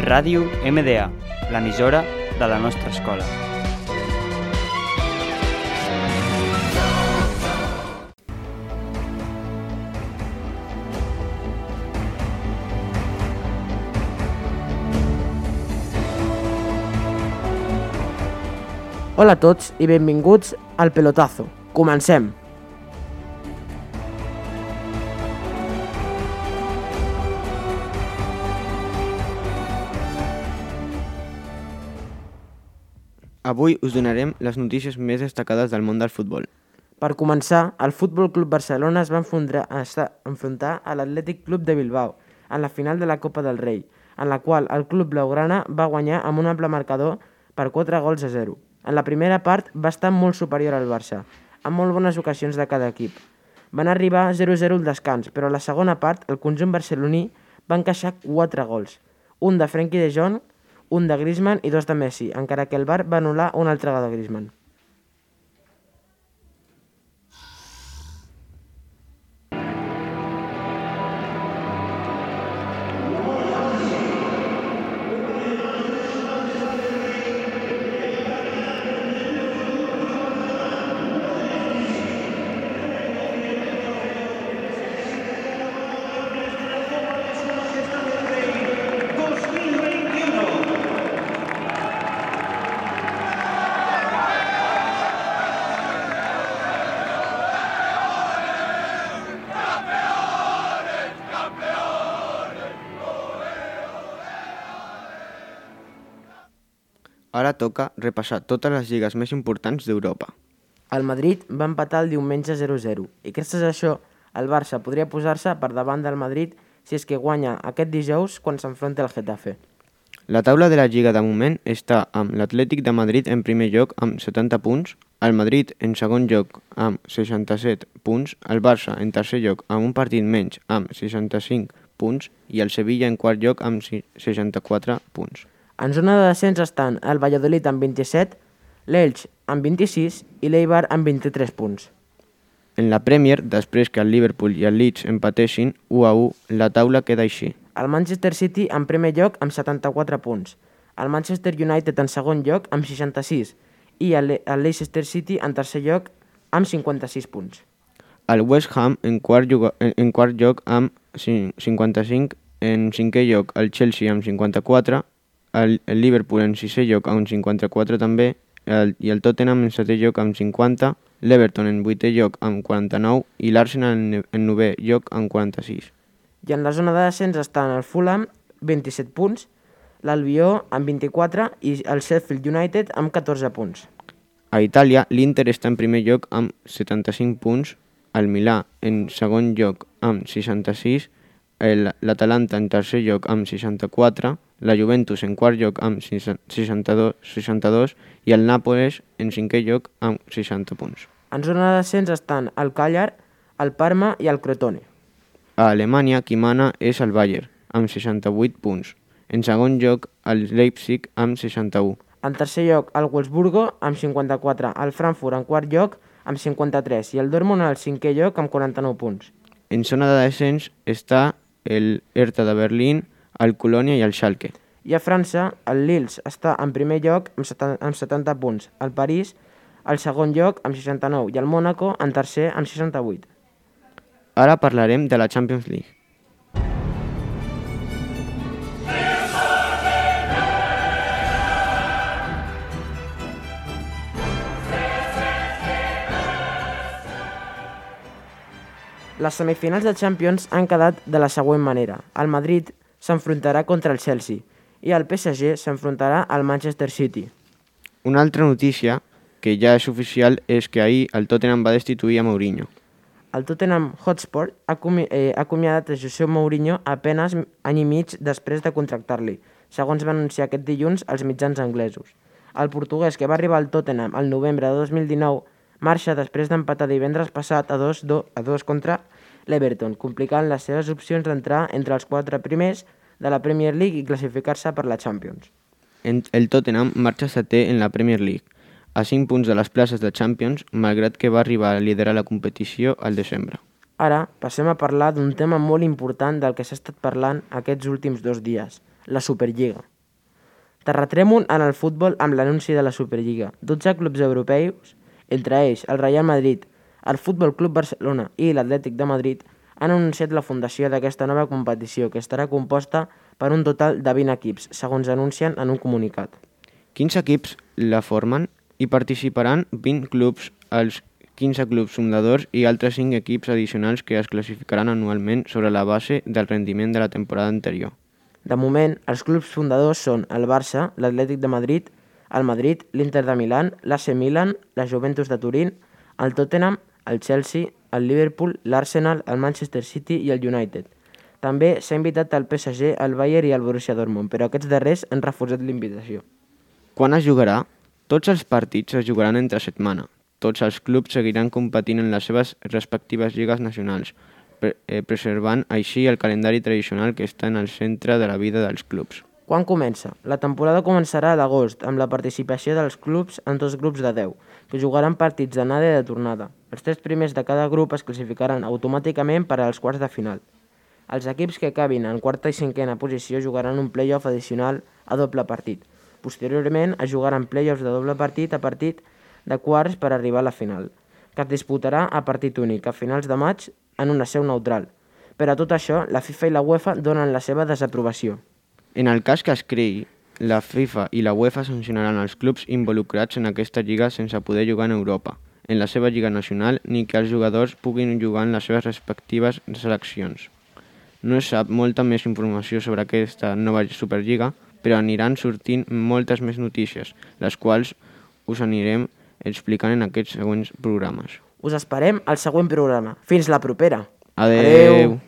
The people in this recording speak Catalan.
Ràdio MDA, l'emissora de la nostra escola. Hola a tots i benvinguts al Pelotazo. Comencem! Avui us donarem les notícies més destacades del món del futbol. Per començar, el Futbol Club Barcelona es va enfrontar, a l'Atlètic Club de Bilbao en la final de la Copa del Rei, en la qual el club blaugrana va guanyar amb un ample marcador per 4 gols a 0. En la primera part va estar molt superior al Barça, amb molt bones ocasions de cada equip. Van arribar 0-0 al descans, però a la segona part el conjunt barceloní va encaixar 4 gols, un de Frenkie de Jong, un de Griezmann i dos de Messi, encara que el Bar va anul·lar un altre de Griezmann. Toca repassar totes les lligues més importants d'Europa. El Madrid va empatar el diumenge 0-0 i gràcies a això el Barça podria posar-se per davant del Madrid si és que guanya aquest dijous quan s'enfronta al Getafe. La taula de la Lliga de moment està amb l'Atlètic de Madrid en primer lloc amb 70 punts, el Madrid en segon lloc amb 67 punts, el Barça en tercer lloc amb un partit menys amb 65 punts i el Sevilla en quart lloc amb 64 punts. En zona de descens estan el Valladolid amb 27, l'Elx amb 26 i l'Eibar amb 23 punts. En la Premier, després que el Liverpool i el Leeds empatessin 1 a 1, la taula queda així. El Manchester City en primer lloc amb 74 punts, el Manchester United en segon lloc amb 66 i el el Leicester City en tercer lloc amb 56 punts. El West Ham en quart, lloc, en, quart lloc amb cin- 55, en cinquè lloc el Chelsea amb 54, el, el Liverpool en sisè lloc amb 54 també, el, i el Tottenham en setè lloc amb 50, l'Everton en vuitè lloc amb 49 i l'Arsenal en, en novè lloc amb 46. I en la zona de descens estan el Fulham, 27 punts, l'Albió amb 24 i el Sheffield United amb 14 punts. A Itàlia, l'Inter està en primer lloc amb 75 punts, el Milà en segon lloc amb 66, el- l'Atalanta en tercer lloc amb 64, la Juventus en quart lloc amb 62, 62 i el Nàpoles en cinquè lloc amb 60 punts. En zona de descens estan el Càllar, el Parma i el Crotone. A Alemanya, qui mana és el Bayern, amb 68 punts. En segon lloc, el Leipzig amb 61. En tercer lloc, el Wolfsburgo amb 54, el Frankfurt en quart lloc amb 53 i el Dortmund al cinquè lloc amb 49 punts. En zona de descens està el Hertha de Berlín, el Colònia i el Schalke. I a França, el Lille està en primer lloc amb 70, amb 70 punts, el París al segon lloc amb 69 i el Mónaco en tercer amb 68. Ara parlarem de la Champions League. Les semifinals de Champions han quedat de la següent manera. El Madrid s'enfrontarà contra el Chelsea i el PSG s'enfrontarà al Manchester City. Una altra notícia que ja és oficial és que ahir el Tottenham va destituir a Mourinho. El Tottenham Hotspur ha, eh, ha acomiadat a José Mourinho apenas any i mig després de contractar-li, segons va anunciar aquest dilluns als mitjans anglesos. El portuguès que va arribar al Tottenham al novembre de 2019 marxa després d'empatar divendres passat a 2, 2, a 2 contra l'Everton, complicant les seves opcions d'entrar entre els quatre primers de la Premier League i classificar-se per la Champions. El Tottenham marxa setè en la Premier League, a 5 punts de les places de Champions, malgrat que va arribar a liderar la competició al desembre. Ara passem a parlar d'un tema molt important del que s'ha estat parlant aquests últims dos dies, la Superliga. Terratrèmol en el futbol amb l'anunci de la Superliga. 12 clubs europeus, entre ells el Real Madrid, el Futbol Club Barcelona i l'Atlètic de Madrid, han anunciat la fundació d'aquesta nova competició, que estarà composta per un total de 20 equips, segons anuncien en un comunicat. 15 equips la formen i participaran 20 clubs, els 15 clubs fundadors i altres 5 equips addicionals que es classificaran anualment sobre la base del rendiment de la temporada anterior. De moment, els clubs fundadors són el Barça, l'Atlètic de Madrid, el Madrid, l'Inter de Milán, l'AC Milan, la Juventus de Turín, el Tottenham, el Chelsea, el Liverpool, l'Arsenal, el Manchester City i el United. També s'ha invitat el PSG, el Bayern i el Borussia Dortmund, però aquests darrers han refusat l'invitació. Quan es jugarà? Tots els partits es jugaran entre setmana. Tots els clubs seguiran competint en les seves respectives lligues nacionals, eh, preservant així el calendari tradicional que està en el centre de la vida dels clubs. Quan comença? La temporada començarà a l'agost, amb la participació dels clubs en dos grups de 10, que jugaran partits d'anada i de tornada. Els tres primers de cada grup es classificaran automàticament per als quarts de final. Els equips que acabin en quarta i cinquena posició jugaran un playoff addicional a doble partit. Posteriorment es jugaran playoffs de doble partit a partit de quarts per arribar a la final, que es disputarà a partit únic a finals de maig en una seu neutral. Per a tot això, la FIFA i la UEFA donen la seva desaprovació. En el cas que es creï, la FIFA i la UEFA sancionaran els clubs involucrats en aquesta lliga sense poder jugar en Europa, en la seva lliga nacional, ni que els jugadors puguin jugar en les seves respectives seleccions. No es sap molta més informació sobre aquesta nova Superliga, però aniran sortint moltes més notícies, les quals us anirem explicant en aquests següents programes. Us esperem al següent programa. Fins la propera! Adeu! Adeu.